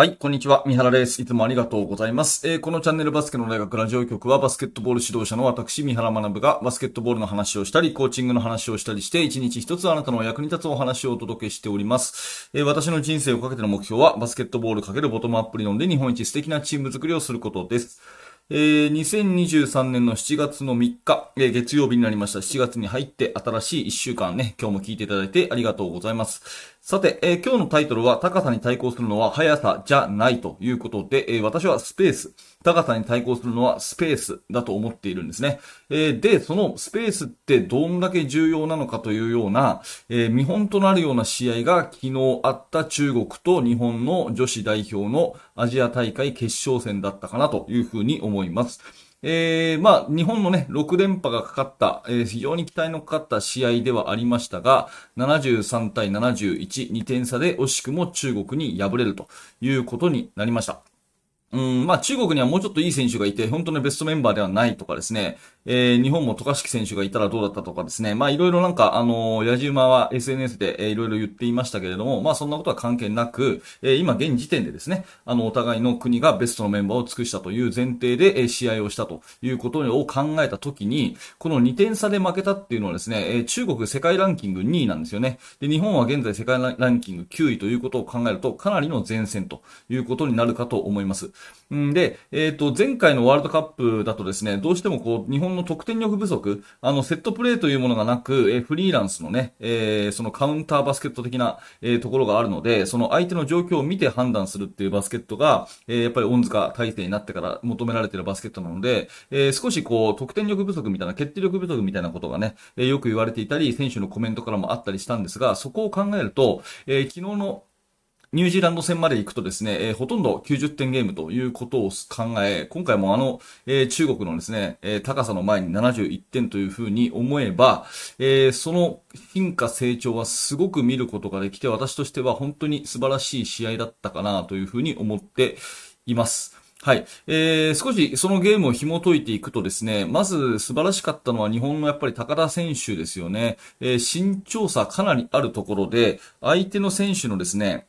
はい、こんにちは。三原です。いつもありがとうございます。えー、このチャンネルバスケの大学ラジオ局はバスケットボール指導者の私、三原学がバスケットボールの話をしたり、コーチングの話をしたりして、一日一つあなたの役に立つお話をお届けしております。えー、私の人生をかけての目標は、バスケットボールかけるボトムアップ理論で日本一素敵なチーム作りをすることです。えー、2023年の7月の3日、えー、月曜日になりました。7月に入って新しい1週間ね、今日も聞いていただいてありがとうございます。さて、えー、今日のタイトルは高さに対抗するのは速さじゃないということで、えー、私はスペース、高さに対抗するのはスペースだと思っているんですね。えー、で、そのスペースってどんだけ重要なのかというような、え見本となるような試合が昨日あった中国と日本の女子代表のアジア大会決勝戦だったかなというふうに思います。えー、まあ、日本のね、6連覇がかかった、えー、非常に期待のかかった試合ではありましたが、73対71、2点差で惜しくも中国に敗れるということになりました。うん、まあ中国にはもうちょっといい選手がいて、本当にベストメンバーではないとかですね、えー、日本も渡嘉敷選手がいたらどうだったとかですね、まあいろいろなんか、あのー、矢島は SNS で、えー、いろいろ言っていましたけれども、まあそんなことは関係なく、えー、今現時点でですね、あの、お互いの国がベストのメンバーを尽くしたという前提で、えー、試合をしたということを考えたときに、この2点差で負けたっていうのはですね、えー、中国世界ランキング2位なんですよね。で、日本は現在世界ランキング9位ということを考えると、かなりの前線ということになるかと思います。んで、えっ、ー、と、前回のワールドカップだとですね、どうしてもこう、日本の得点力不足、あの、セットプレーというものがなく、えー、フリーランスのね、えー、そのカウンターバスケット的な、えー、ところがあるので、その相手の状況を見て判断するっていうバスケットが、えー、やっぱり恩塚体制になってから求められているバスケットなので、えー、少しこう、得点力不足みたいな、決定力不足みたいなことがね、えー、よく言われていたり、選手のコメントからもあったりしたんですが、そこを考えると、えー、昨日のニュージーランド戦まで行くとですね、えー、ほとんど90点ゲームということを考え、今回もあの、えー、中国のですね、えー、高さの前に71点というふうに思えば、えその進化成長はすごく見ることができて、私としては本当に素晴らしい試合だったかなというふうに思っています。はい。えー、少しそのゲームを紐解いていくとですね、まず素晴らしかったのは日本のやっぱり高田選手ですよね。えー、身長差かなりあるところで、相手の選手のですね、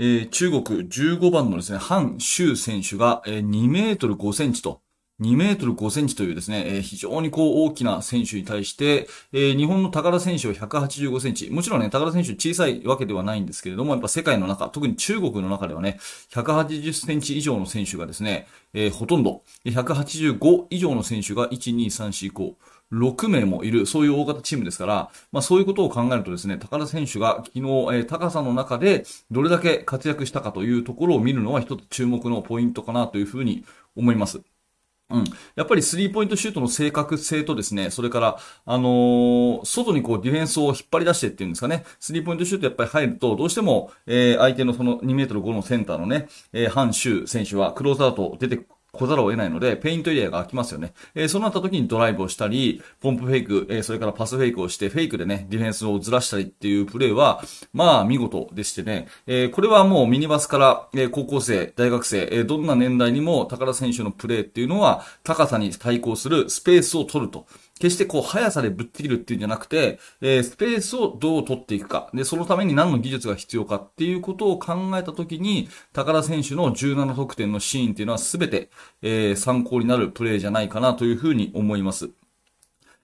えー、中国15番のですね、ハン・シュウ選手が、えー、2メートル5センチと、2メートル5センチというですね、えー、非常にこう大きな選手に対して、えー、日本の高田選手は185センチ。もちろんね、高田選手小さいわけではないんですけれども、やっぱ世界の中、特に中国の中ではね、180センチ以上の選手がですね、えー、ほとんど、185以上の選手が1、2、3、4、5、6名もいる、そういう大型チームですから、まあそういうことを考えるとですね、高田選手が昨日、えー、高さの中でどれだけ活躍したかというところを見るのは一つ注目のポイントかなというふうに思います。うん。やっぱりスリーポイントシュートの正確性とですね、それから、あのー、外にこうディフェンスを引っ張り出してっていうんですかね、スリーポイントシュートやっぱり入ると、どうしても、えー、相手のその2メートル5のセンターのね、えー、ハン・シュー選手はクローズアウト出て来ざるを得ないので、ペイントエリアが空きますよね。えー、そうなった時にドライブをしたり、ポンプフェイク、えー、それからパスフェイクをして、フェイクでね、ディフェンスをずらしたりっていうプレーは、まあ、見事でしてね、えー、これはもうミニバスから、え高校生、大学生、えどんな年代にも高田選手のプレーっていうのは、高さに対抗するスペースを取ると。決してこう速さでぶっちぎるっていうんじゃなくて、えー、スペースをどう取っていくか。で、そのために何の技術が必要かっていうことを考えたときに、高田選手の17得点のシーンっていうのは全て、えー、参考になるプレーじゃないかなというふうに思います。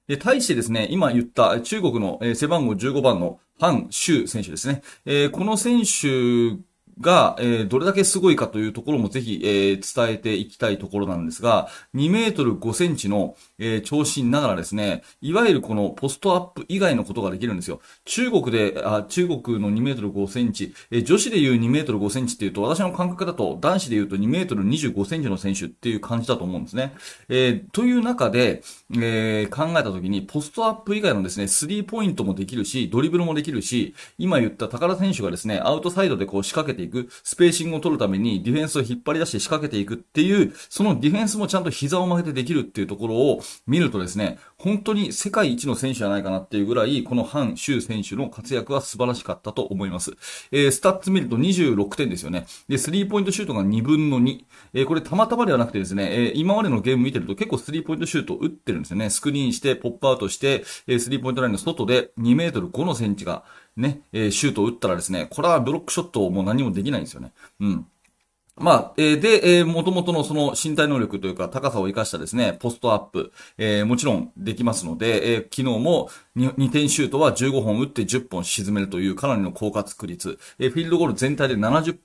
で、対してですね、今言った中国の、背番号15番のハン・シュウ選手ですね。えー、この選手が、えー、どれだけすごいかというところもぜひ、えー、伝えていきたいところなんですが、2メートル5センチの、えー、長身ながらですね、いわゆるこのポストアップ以外のことができるんですよ。中国で、あ中国の2メートル5センチ、えー、女子でいう2メートル5センチっていうと、私の感覚だと男子でいうと2メートル25センチの選手っていう感じだと思うんですね。えー、という中で、えー、考えたときに、ポストアップ以外のですね、スリーポイントもできるし、ドリブルもできるし、今言った高田選手がですね、アウトサイドでこう仕掛けていく、スペーシングを取るためにディフェンスを引っ張り出して仕掛けていくっていう、そのディフェンスもちゃんと膝を曲げてできるっていうところを見るとですね、本当に世界一の選手じゃないかなっていうぐらい、このハン・シュウ選手の活躍は素晴らしかったと思います。えー、スタッツ見ると26点ですよね。で、スリーポイントシュートが2分の2。えー、これたまたまではなくてですね、えー、今までのゲーム見てると結構スリーポイントシュート打ってるんですよね。スクリーンして、ポップアウトして、えー、スリーポイントラインの外で2メートル5のセンチがね、えー、シュートを打ったらですね、これはブロックショットをもう何もできないんですよね。うん。まあ、えー、で、えー、元々のその身体能力というか高さを活かしたですね、ポストアップ、えー、もちろんできますので、えー、昨日も 2, 2点シュートは15本打って10本沈めるというかなりの高確率、えー、フィールドゴール全体で70%、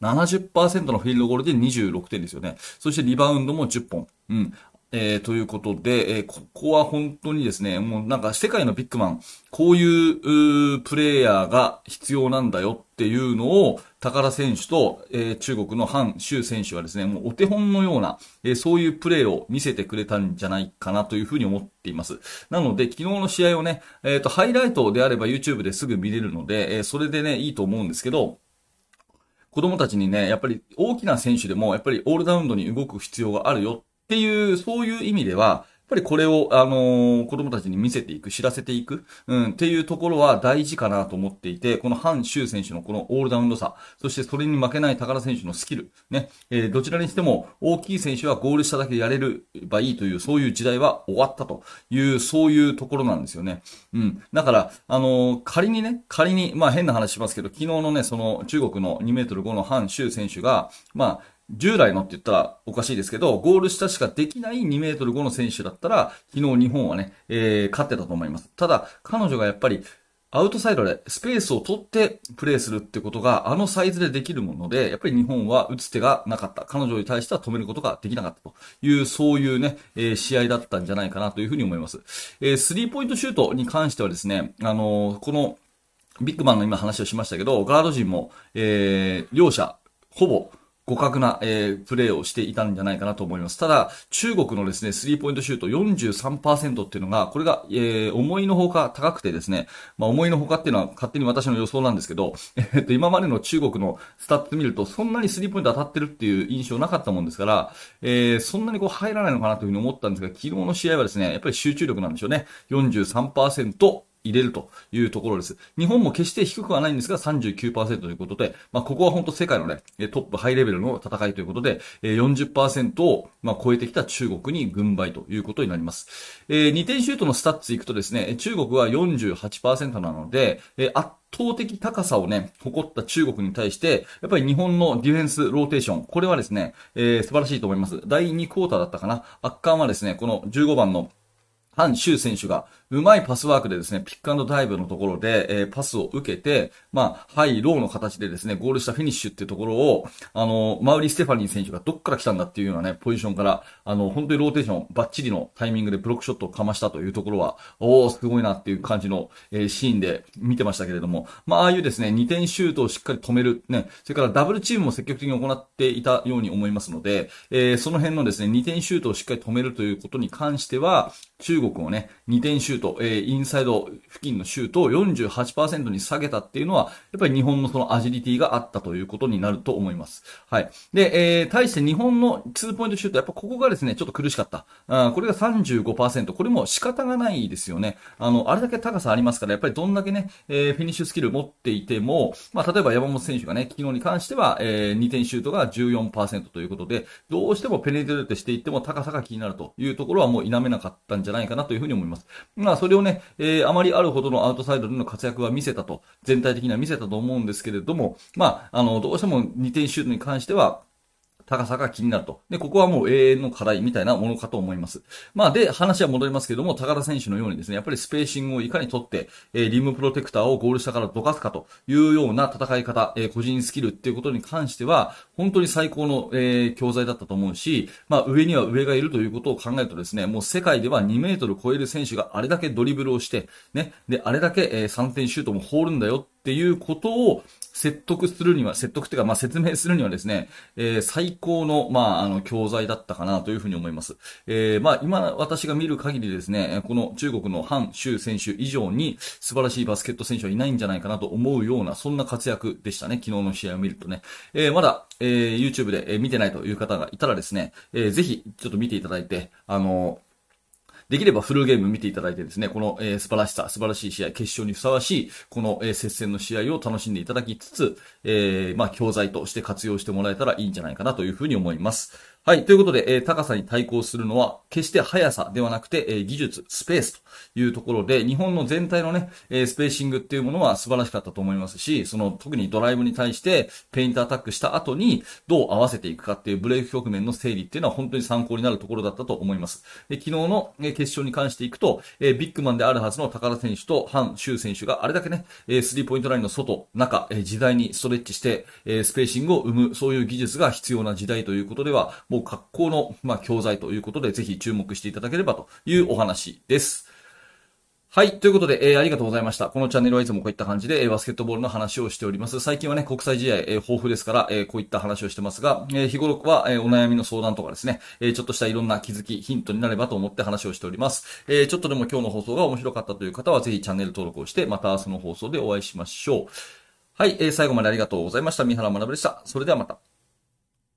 70%のフィールドゴールで26点ですよね。そしてリバウンドも10本。うん。えー、ということで、えー、ここは本当にですね、もうなんか世界のビッグマン、こういううプレイヤーが必要なんだよっていうのを、高田選手と、えー、中国のハン・シュウ選手はですね、もうお手本のような、えー、そういうプレーを見せてくれたんじゃないかなというふうに思っています。なので、昨日の試合をね、えっ、ー、と、ハイライトであれば YouTube ですぐ見れるので、えー、それでね、いいと思うんですけど、子供たちにね、やっぱり大きな選手でも、やっぱりオールラウンドに動く必要があるよっていう、そういう意味では、やっぱりこれを、あのー、子供たちに見せていく、知らせていく、うん、っていうところは大事かなと思っていて、このハン・シュウ選手のこのオールダウンドさ、そしてそれに負けない高田選手のスキル、ね、えー、どちらにしても大きい選手はゴールしただけでやれればいいという、そういう時代は終わったという、そういうところなんですよね。うん。だから、あのー、仮にね、仮に、まあ変な話しますけど、昨日のね、その中国の2メートル5のハン・シュウ選手が、まあ、従来のって言ったらおかしいですけど、ゴール下しかできない2メートル5の選手だったら、昨日日本はね、えー、勝ってたと思います。ただ、彼女がやっぱり、アウトサイドでスペースを取ってプレーするってことがあのサイズでできるもので、やっぱり日本は打つ手がなかった。彼女に対しては止めることができなかったという、そういうね、えー、試合だったんじゃないかなというふうに思います。えー、スリーポイントシュートに関してはですね、あのー、このビッグマンの今話をしましたけど、ガード陣も、えー、両者、ほぼ互角な、えー、プレーをしていたんじゃないかなと思います。ただ、中国のですね、スリーポイントシュート43%っていうのが、これが、えー、思いのほか高くてですね、まあ思いのほかっていうのは勝手に私の予想なんですけど、えっと、今までの中国のスタッツ見ると、そんなにスリーポイント当たってるっていう印象なかったもんですから、えー、そんなにこう入らないのかなというふうに思ったんですが、昨日の試合はですね、やっぱり集中力なんでしょうね。43%、入れるというところです。日本も決して低くはないんですが39%ということで、まあ、ここは本当世界のね、トップハイレベルの戦いということで、40%をま超えてきた中国に軍配ということになります。2点シュートのスタッツいくとですね、中国は48%なので、圧倒的高さをね、誇った中国に対して、やっぱり日本のディフェンスローテーション、これはですね、えー、素晴らしいと思います。第2クォーターだったかな。圧巻はですね、この15番のハン・シュウ選手が、うまいパスワークでですね、ピックアンドダイブのところで、えー、パスを受けて、まあ、ハイ、ローの形でですね、ゴール下フィニッシュっていうところを、あの、馬瓜ステファニー選手がどっから来たんだっていうようなね、ポジションから、あの、本当にローテーション、バッチリのタイミングでブロックショットをかましたというところは、おー、すごいなっていう感じの、えー、シーンで見てましたけれども、まあ、ああいうですね、2点シュートをしっかり止める、ね、それからダブルチームも積極的に行っていたように思いますので、えー、その辺のですね、2点シュートをしっかり止めるということに関しては、中国をね、2点シュート、えー、インサイド付近のシュートを48%に下げたっていうのは、やっぱり日本のそのアジリティがあったということになると思います。はい。で、えー、対して日本の2ポイントシュート、やっぱここがですね、ちょっと苦しかった。あこれが35%。これも仕方がないですよね。あの、あれだけ高さありますから、やっぱりどんだけね、えー、フィニッシュスキル持っていても、まあ、例えば山本選手がね、昨日に関しては、えー、2点シュートが14%ということで、どうしてもペネトレートしていっても高さが気になるというところはもう否めなかったんじゃないかなというふうに思います。ま、まあそれをね、えー、あまりあるほどのアウトサイドでの活躍は見せたと、全体的には見せたと思うんですけれども、まあ、あの、どうしても2点シュートに関しては、高さが気になると。で、ここはもう永遠の課題みたいなものかと思います。まあ、で、話は戻りますけども、高田選手のようにですね、やっぱりスペーシングをいかに取って、えー、リムプロテクターをゴール下からどかすかというような戦い方、えー、個人スキルっていうことに関しては、本当に最高の、えー、教材だったと思うし、まあ、上には上がいるということを考えるとですね、もう世界では2メートル超える選手があれだけドリブルをして、ね、で、あれだけ、えー、3点シュートも放るんだよっていうことを説得するには、説得っていうか、まあ、説明するにはですね、えー、最高の、まあ、あの、教材だったかなというふうに思います。えー、まあ、今、私が見る限りですね、この中国のハン・シュウ選手以上に素晴らしいバスケット選手はいないんじゃないかなと思うような、そんな活躍でしたね、昨日の試合を見るとね。えー、まだ、えー、YouTube で、見てないという方がいたらですね、えー、ぜひ、ちょっと見ていただいて、あのできればフルゲーム見ていただいてですね、この、えー、素晴らしさ、素晴らしい試合、決勝にふさわしい、この、えー、接戦の試合を楽しんでいただきつつ、えー、まあ、教材として活用してもらえたらいいんじゃないかなというふうに思います。はい。ということで、えー、高さに対抗するのは、決して速さではなくて、えー、技術、スペースというところで、日本の全体のね、えー、スペーシングっていうものは素晴らしかったと思いますし、その、特にドライブに対して、ペイントアタックした後に、どう合わせていくかっていうブレイク局面の整理っていうのは本当に参考になるところだったと思います。で昨日の、え決勝に関していくと、えビッグマンであるはずの高田選手とハン・シュウ選手があれだけね、えスリーポイントラインの外、中、え時代にストレッチして、えスペーシングを生む、そういう技術が必要な時代ということでは、もう格好のまあ、教材ということで、ぜひ注目していただければというお話です。はい。ということで、えー、ありがとうございました。このチャンネルはいつもこういった感じで、えー、バスケットボールの話をしております。最近はね、国際試合、えー、豊富ですから、えー、こういった話をしてますが、えー、日頃は、えー、お悩みの相談とかですね、えー、ちょっとしたいろんな気づき、ヒントになればと思って話をしております。えー、ちょっとでも今日の放送が面白かったという方は、ぜひチャンネル登録をして、またその放送でお会いしましょう。はい。えー、最後までありがとうございました。三原学でした。それではまた。